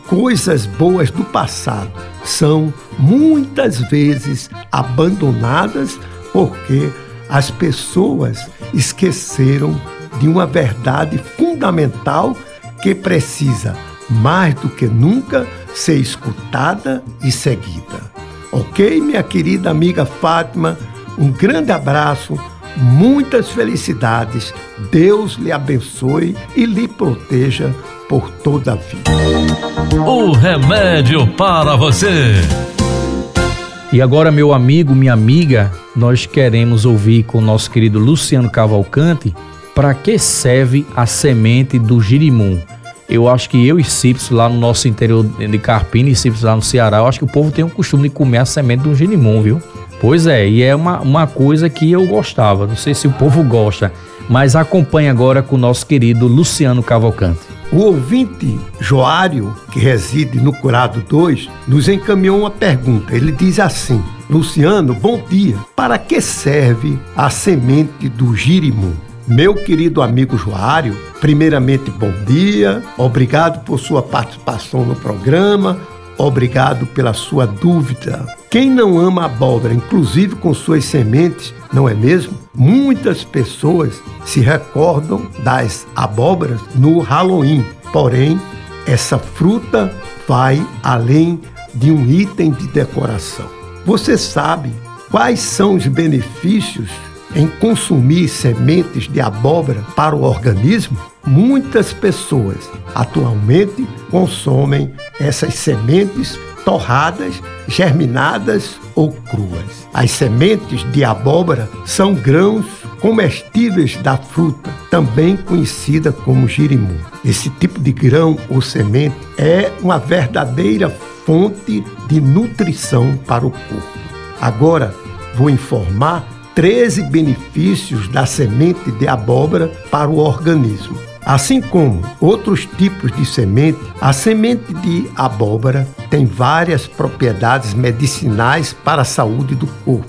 coisas boas do passado são muitas vezes abandonadas porque as pessoas esqueceram de uma verdade fundamental que precisa, mais do que nunca, ser escutada e seguida. Ok, minha querida amiga Fátima? Um grande abraço muitas felicidades. Deus lhe abençoe e lhe proteja por toda a vida. O remédio para você. E agora, meu amigo, minha amiga, nós queremos ouvir com o nosso querido Luciano Cavalcante para que serve a semente do girimum. Eu acho que eu e Cips lá no nosso interior de Carpina e Cips lá no Ceará, eu acho que o povo tem o costume de comer a semente do girimum, viu? Pois é, e é uma, uma coisa que eu gostava, não sei se o povo gosta, mas acompanhe agora com o nosso querido Luciano Cavalcante. O ouvinte Joário, que reside no Curado 2, nos encaminhou uma pergunta. Ele diz assim: Luciano, bom dia. Para que serve a semente do girimum? Meu querido amigo Joário, primeiramente bom dia, obrigado por sua participação no programa, obrigado pela sua dúvida. Quem não ama abóbora, inclusive com suas sementes, não é mesmo? Muitas pessoas se recordam das abóboras no Halloween. Porém, essa fruta vai além de um item de decoração. Você sabe quais são os benefícios em consumir sementes de abóbora para o organismo? Muitas pessoas atualmente consomem essas sementes torradas, germinadas ou cruas. As sementes de abóbora são grãos comestíveis da fruta, também conhecida como girimum. Esse tipo de grão ou semente é uma verdadeira fonte de nutrição para o corpo. Agora, vou informar 13 benefícios da semente de abóbora para o organismo. Assim como outros tipos de semente, a semente de abóbora tem várias propriedades medicinais para a saúde do corpo.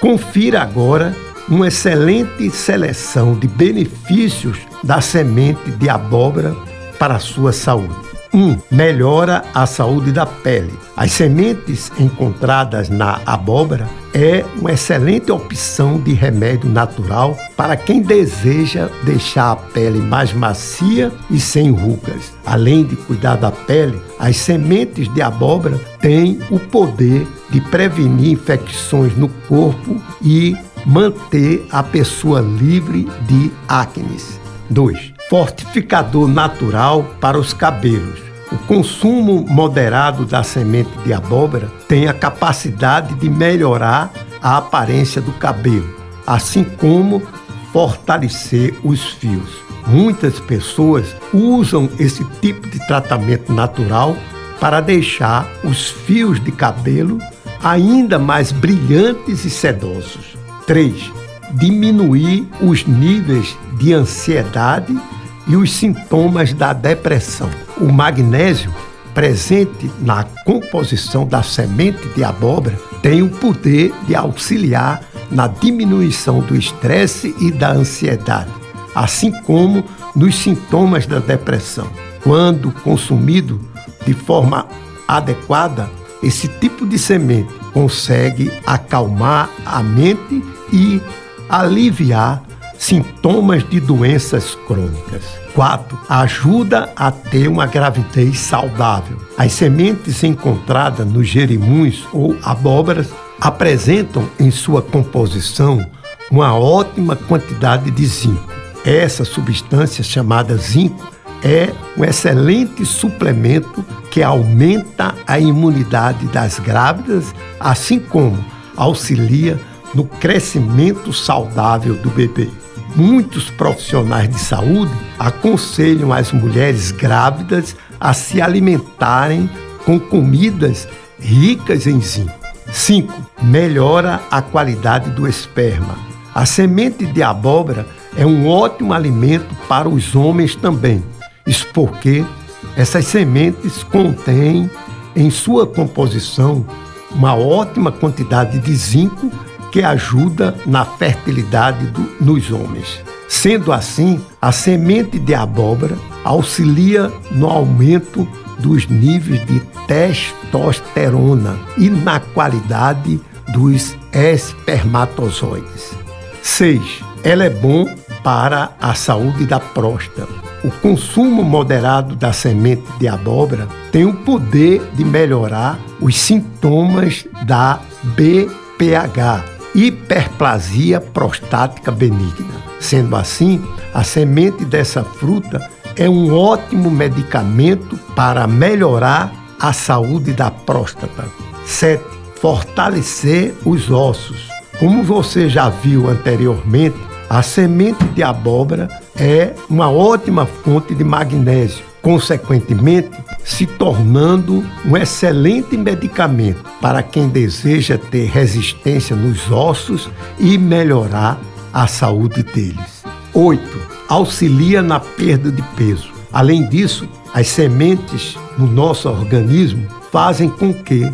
Confira agora uma excelente seleção de benefícios da semente de abóbora para a sua saúde. 1. Um, melhora a saúde da pele. As sementes encontradas na abóbora é uma excelente opção de remédio natural para quem deseja deixar a pele mais macia e sem rugas. Além de cuidar da pele, as sementes de abóbora têm o poder de prevenir infecções no corpo e manter a pessoa livre de acne. 2 fortificador natural para os cabelos. O consumo moderado da semente de abóbora tem a capacidade de melhorar a aparência do cabelo, assim como fortalecer os fios. Muitas pessoas usam esse tipo de tratamento natural para deixar os fios de cabelo ainda mais brilhantes e sedosos. 3. Diminuir os níveis de ansiedade e os sintomas da depressão. O magnésio, presente na composição da semente de abóbora, tem o poder de auxiliar na diminuição do estresse e da ansiedade, assim como nos sintomas da depressão. Quando consumido de forma adequada, esse tipo de semente consegue acalmar a mente e aliviar sintomas de doenças crônicas. 4. Ajuda a ter uma gravidez saudável. As sementes encontradas nos gerimuns ou abóboras apresentam em sua composição uma ótima quantidade de zinco. Essa substância chamada zinco é um excelente suplemento que aumenta a imunidade das grávidas, assim como auxilia no crescimento saudável do bebê. Muitos profissionais de saúde aconselham as mulheres grávidas a se alimentarem com comidas ricas em zinco. 5. Melhora a qualidade do esperma. A semente de abóbora é um ótimo alimento para os homens também. Isso porque essas sementes contêm em sua composição uma ótima quantidade de zinco que ajuda na fertilidade do, nos homens. Sendo assim, a semente de abóbora auxilia no aumento dos níveis de testosterona e na qualidade dos espermatozoides. 6. Ela é bom para a saúde da próstata. O consumo moderado da semente de abóbora tem o poder de melhorar os sintomas da BPH, hiperplasia prostática benigna. Sendo assim, a semente dessa fruta é um ótimo medicamento para melhorar a saúde da próstata. 7. Fortalecer os ossos. Como você já viu anteriormente, a semente de abóbora é uma ótima fonte de magnésio, consequentemente, se tornando um excelente medicamento para quem deseja ter resistência nos ossos e melhorar a saúde deles. 8. Auxilia na perda de peso. Além disso, as sementes no nosso organismo fazem com que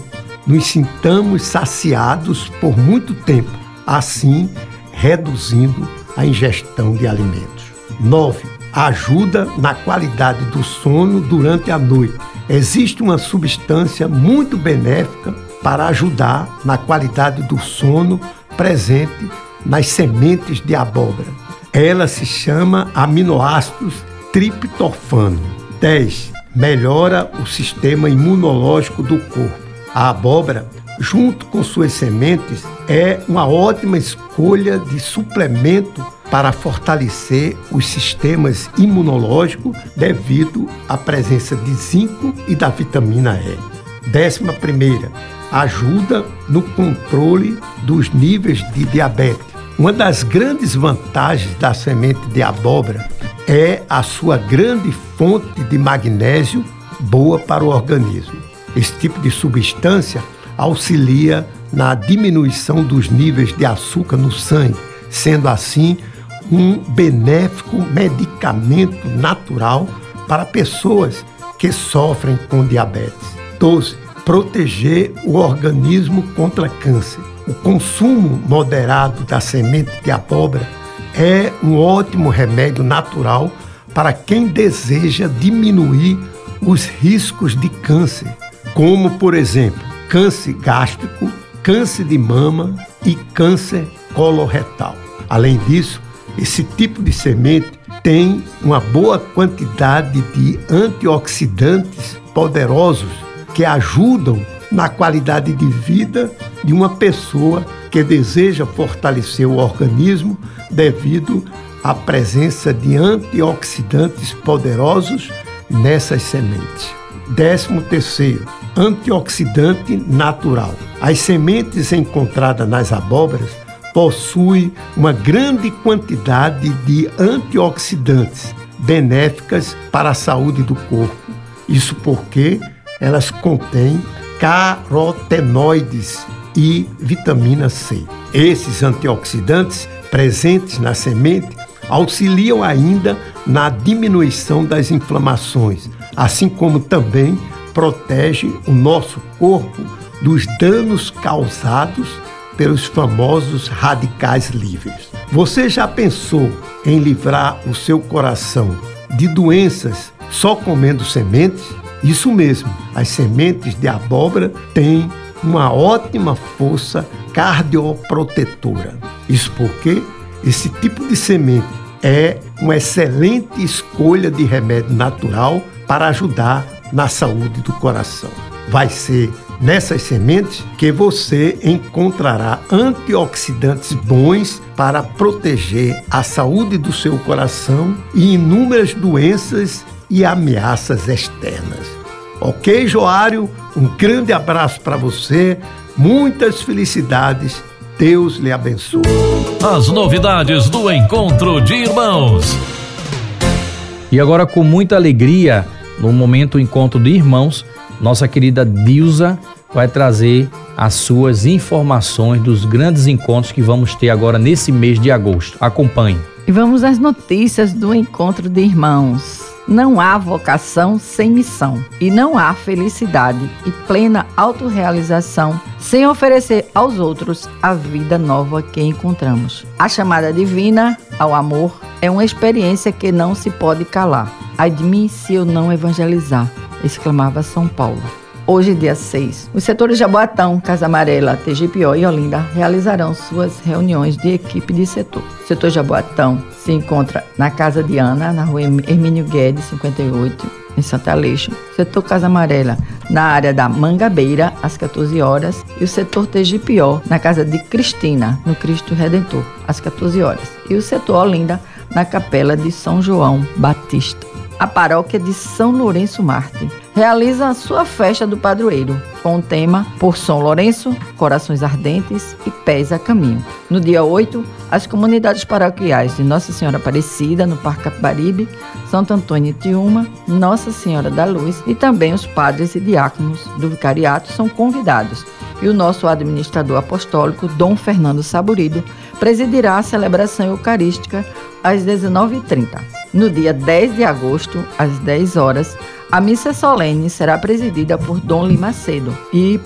nos sintamos saciados por muito tempo, assim reduzindo a ingestão de alimentos. 9. Ajuda na qualidade do sono durante a noite. Existe uma substância muito benéfica para ajudar na qualidade do sono presente nas sementes de abóbora. Ela se chama aminoácidos triptofano. 10. Melhora o sistema imunológico do corpo. A abóbora, junto com suas sementes, é uma ótima escolha de suplemento para fortalecer os sistemas imunológicos devido à presença de zinco e da vitamina E. Décima primeira, ajuda no controle dos níveis de diabetes. Uma das grandes vantagens da semente de abóbora é a sua grande fonte de magnésio boa para o organismo. Esse tipo de substância auxilia na diminuição dos níveis de açúcar no sangue, sendo assim um benéfico medicamento natural para pessoas que sofrem com diabetes. 12. Proteger o organismo contra câncer. O consumo moderado da semente de abóbora é um ótimo remédio natural para quem deseja diminuir os riscos de câncer, como, por exemplo, câncer gástrico, câncer de mama e câncer coloretal. Além disso, esse tipo de semente tem uma boa quantidade de antioxidantes poderosos que ajudam na qualidade de vida de uma pessoa que deseja fortalecer o organismo devido à presença de antioxidantes poderosos nessas sementes. Décimo terceiro, antioxidante natural. As sementes encontradas nas abóboras possuem uma grande quantidade de antioxidantes benéficas para a saúde do corpo. Isso porque elas contêm carotenoides e vitamina C. Esses antioxidantes presentes na semente auxiliam ainda na diminuição das inflamações, assim como também protege o nosso corpo dos danos causados pelos famosos radicais livres. Você já pensou em livrar o seu coração de doenças só comendo sementes? Isso mesmo, as sementes de abóbora têm uma ótima força cardioprotetora. Isso porque esse tipo de semente é uma excelente escolha de remédio natural para ajudar na saúde do coração. Vai ser nessas sementes que você encontrará antioxidantes bons para proteger a saúde do seu coração e inúmeras doenças e ameaças externas. Ok, Joário? Um grande abraço para você, muitas felicidades. Deus lhe abençoe. As novidades do encontro de irmãos. E agora, com muita alegria, no momento encontro de irmãos, nossa querida Dilza vai trazer as suas informações dos grandes encontros que vamos ter agora nesse mês de agosto. Acompanhe. E vamos às notícias do encontro de irmãos. Não há vocação sem missão e não há felicidade e plena autorrealização sem oferecer aos outros a vida nova que encontramos. A chamada divina ao amor é uma experiência que não se pode calar. Mim se eu não evangelizar, exclamava São Paulo. Hoje, dia 6, os setores Jaboatão, Casa Amarela, TGPO e Olinda realizarão suas reuniões de equipe de setor. O setor Jaboatão se encontra na Casa de Ana, na rua Hermínio Guedes, 58, em Santa Aleixo. O setor Casa Amarela, na área da Mangabeira, às 14 horas. E o setor TGPO, na Casa de Cristina, no Cristo Redentor, às 14 horas. E o setor Olinda, na Capela de São João Batista a paróquia de São Lourenço Marte realiza a sua festa do padroeiro, com o tema Por São Lourenço, Corações Ardentes e Pés a Caminho. No dia 8, as comunidades paroquiais de Nossa Senhora Aparecida, no Parque Capibaribe, Santo Antônio Tiúma, Nossa Senhora da Luz e também os padres e diáconos do vicariato são convidados. E o nosso administrador apostólico, Dom Fernando Saburido, presidirá a celebração eucarística às 19h30. No dia 10 de agosto, às 10 horas, a missa solene será presidida por Dom Limacedo e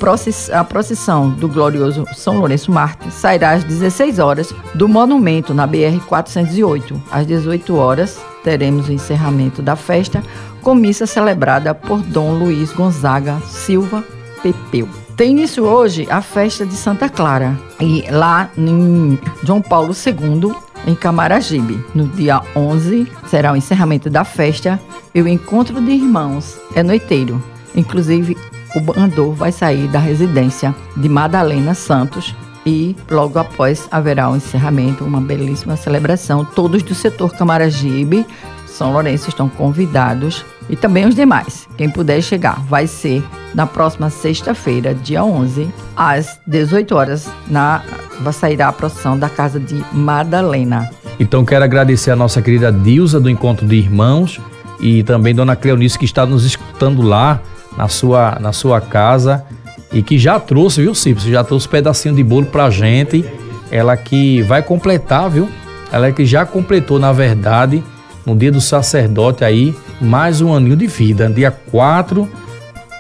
a procissão do glorioso São Lourenço Marte sairá às 16 horas do monumento na BR 408. Às 18 horas, teremos o encerramento da festa com missa celebrada por Dom Luiz Gonzaga Silva Pepeu. Tem início hoje a festa de Santa Clara e lá em João Paulo II em Camaragibe. No dia 11 será o encerramento da festa e o encontro de irmãos é noiteiro. Inclusive, o bandor vai sair da residência de Madalena Santos e logo após haverá o um encerramento, uma belíssima celebração. Todos do setor Camaragibe, São Lourenço estão convidados e também os demais. Quem puder chegar, vai ser na próxima sexta-feira, dia 11, às 18 horas, na vai sair a procissão da casa de Madalena. Então quero agradecer a nossa querida Dilza do Encontro de Irmãos e também Dona Cleonice que está nos escutando lá na sua, na sua casa e que já trouxe, viu, Cipso? Já trouxe um pedacinho de bolo pra gente. Ela que vai completar, viu? Ela que já completou, na verdade, no dia do sacerdote aí, mais um aninho de vida. Dia 4,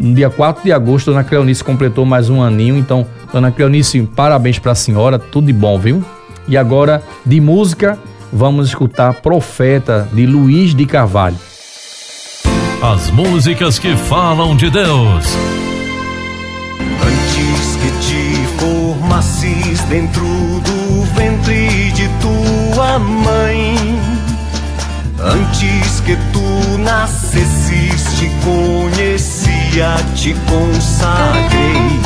no dia 4 de agosto, Dona Cleonice completou mais um aninho. Então, Dona Cleonice, parabéns para a senhora, tudo de bom, viu? E agora, de música, vamos escutar Profeta, de Luiz de Carvalho. As músicas que falam de Deus. Antes que te formasses dentro do que tu nascesses, te conhecia, te consagrei.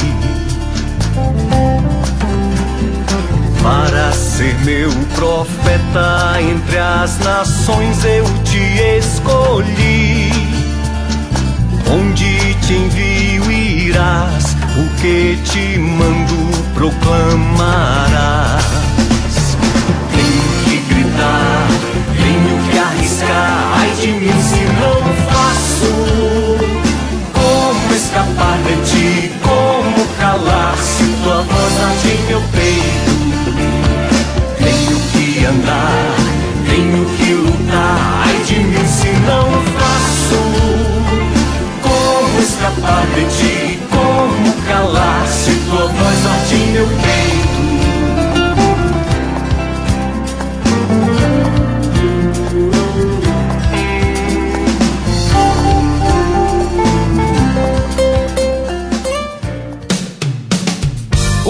Para ser meu profeta entre as nações, eu te escolhi. Onde te envio, irás, o que te mando proclamarás. Se não faço como escapar de ti, como calar se tua voz arde em meu peito.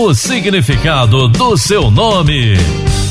O significado do seu nome.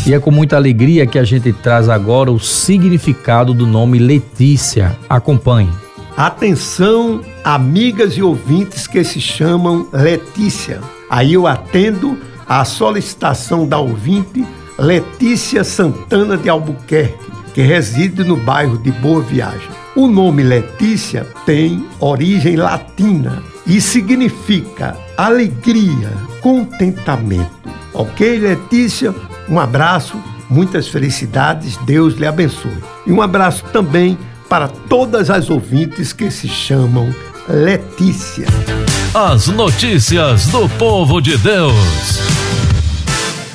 E é com muita alegria que a gente traz agora o significado do nome Letícia. Acompanhe. Atenção, amigas e ouvintes que se chamam Letícia. Aí eu atendo à solicitação da ouvinte Letícia Santana de Albuquerque, que reside no bairro de Boa Viagem. O nome Letícia tem origem latina e significa alegria, contentamento. Ok, Letícia? Um abraço, muitas felicidades, Deus lhe abençoe. E um abraço também para todas as ouvintes que se chamam Letícia. As notícias do povo de Deus.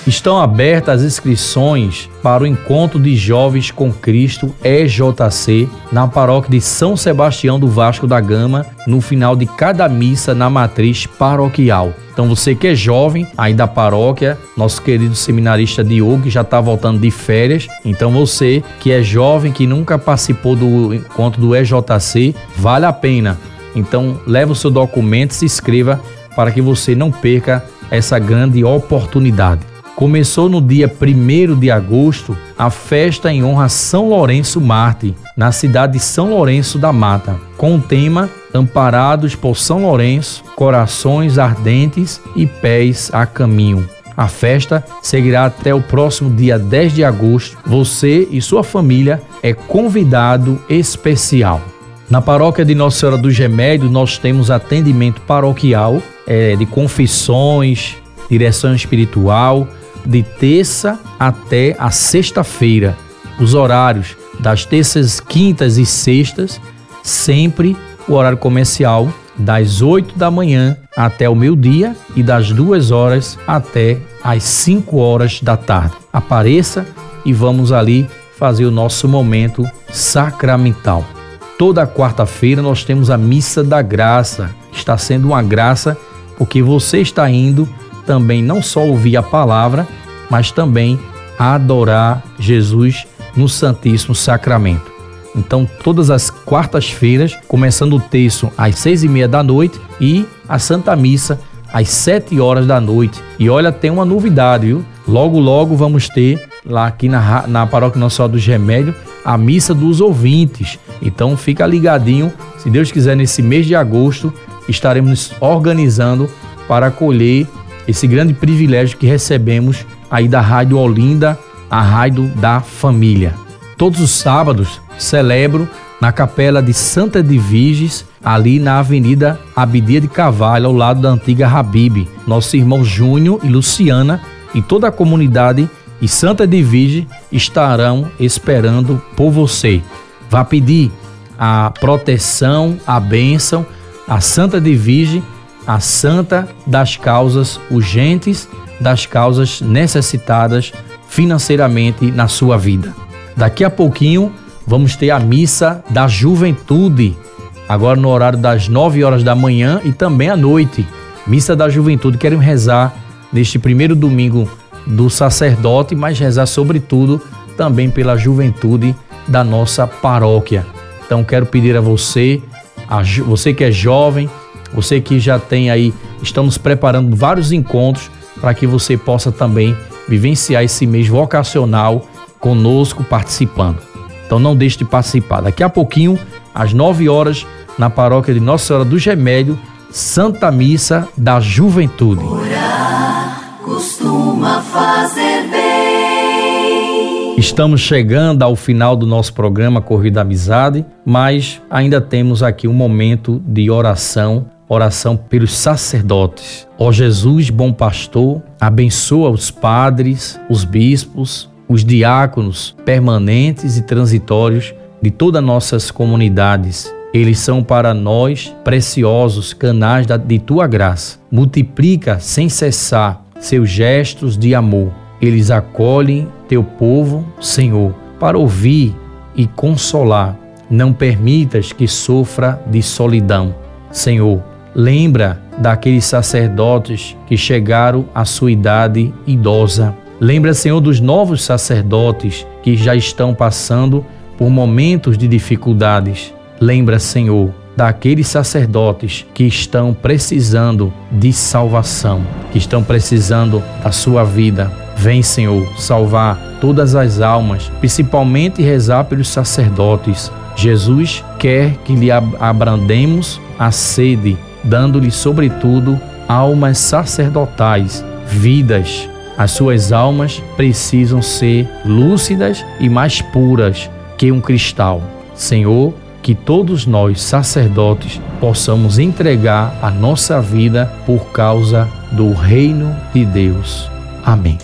Estão abertas as inscrições para o encontro de jovens com Cristo EJC na paróquia de São Sebastião do Vasco da Gama, no final de cada missa na matriz paroquial. Então você que é jovem aí da paróquia, nosso querido seminarista Diogo que já está voltando de férias, então você que é jovem que nunca participou do encontro do EJC, vale a pena. Então leve o seu documento, se inscreva para que você não perca essa grande oportunidade. Começou no dia 1 de agosto a festa em honra a São Lourenço Marte, na cidade de São Lourenço da Mata, com o tema Amparados por São Lourenço, Corações Ardentes e Pés a Caminho. A festa seguirá até o próximo dia 10 de agosto. Você e sua família é convidado especial. Na paróquia de Nossa Senhora do Gemédio, nós temos atendimento paroquial é, de confissões, direção espiritual, de terça até a sexta-feira. Os horários das terças, quintas e sextas, sempre o horário comercial das 8 da manhã até o meio-dia e das 2 horas até as 5 horas da tarde. Apareça e vamos ali fazer o nosso momento sacramental. Toda quarta-feira nós temos a missa da graça. Está sendo uma graça porque você está indo também não só ouvir a palavra, mas também adorar Jesus no Santíssimo Sacramento. Então, todas as quartas-feiras, começando o texto às seis e meia da noite e a Santa Missa às sete horas da noite. E olha, tem uma novidade, viu? Logo, logo vamos ter lá aqui na, na Paróquia Nossa Senhora dos Remédios a Missa dos Ouvintes. Então, fica ligadinho. Se Deus quiser, nesse mês de agosto, estaremos organizando para acolher esse grande privilégio que recebemos aí da Rádio Olinda, a Rádio da Família. Todos os sábados celebro na capela de Santa Edviges, ali na Avenida Abidia de Cavalho, ao lado da antiga Habib. Nosso irmão Júnior e Luciana e toda a comunidade e Santa Edviges estarão esperando por você. Vá pedir a proteção, a bênção, a Santa Edviges a santa das causas urgentes, das causas necessitadas financeiramente na sua vida. Daqui a pouquinho vamos ter a missa da juventude, agora no horário das 9 horas da manhã e também à noite. Missa da juventude, queremos rezar neste primeiro domingo do sacerdote, mas rezar sobretudo também pela juventude da nossa paróquia. Então quero pedir a você, a você que é jovem, você que já tem aí, estamos preparando vários encontros para que você possa também vivenciar esse mês vocacional conosco participando. Então não deixe de participar. Daqui a pouquinho, às 9 horas, na paróquia de Nossa Senhora do Gemédio, Santa Missa da Juventude. Orar costuma fazer bem. Estamos chegando ao final do nosso programa Corrida Amizade, mas ainda temos aqui um momento de oração oração pelos sacerdotes. Ó Jesus, bom pastor, abençoa os padres, os bispos, os diáconos permanentes e transitórios de todas nossas comunidades. Eles são para nós preciosos canais de tua graça. Multiplica sem cessar seus gestos de amor. Eles acolhem teu povo, Senhor, para ouvir e consolar. Não permitas que sofra de solidão. Senhor, Lembra daqueles sacerdotes que chegaram à sua idade idosa. Lembra, Senhor, dos novos sacerdotes que já estão passando por momentos de dificuldades. Lembra, Senhor, daqueles sacerdotes que estão precisando de salvação, que estão precisando da sua vida. Vem, Senhor, salvar todas as almas, principalmente rezar pelos sacerdotes. Jesus quer que lhe abrandemos a sede, dando-lhe, sobretudo, almas sacerdotais, vidas. As suas almas precisam ser lúcidas e mais puras que um cristal. Senhor, que todos nós, sacerdotes, possamos entregar a nossa vida por causa do reino de Deus. Amém.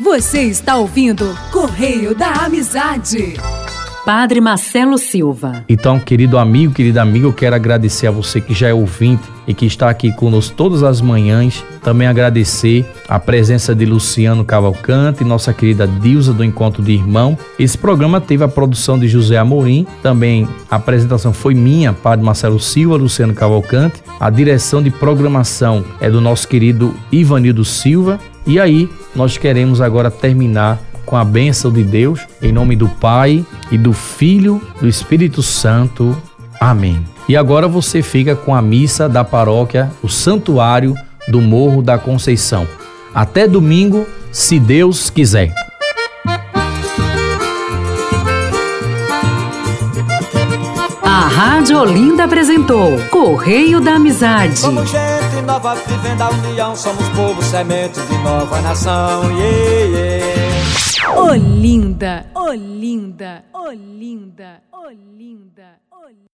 Você está ouvindo Correio da Amizade. Padre Marcelo Silva. Então, querido amigo, querida amiga, eu quero agradecer a você que já é ouvinte e que está aqui conosco todas as manhãs. Também agradecer a presença de Luciano Cavalcante, nossa querida Dilza do Encontro de Irmão. Esse programa teve a produção de José Amorim, também a apresentação foi minha, Padre Marcelo Silva, Luciano Cavalcante. A direção de programação é do nosso querido Ivanildo Silva. E aí, nós queremos agora terminar com a bênção de Deus, em nome do Pai e do Filho, do Espírito Santo. Amém. E agora você fica com a missa da paróquia, o Santuário do Morro da Conceição. Até domingo, se Deus quiser. A Rádio Olinda apresentou Correio da Amizade. Somos gente nova vivendo a união, somos povo semente de nova nação. Yeah, yeah. Olinda, Olinda, Olinda, Olinda.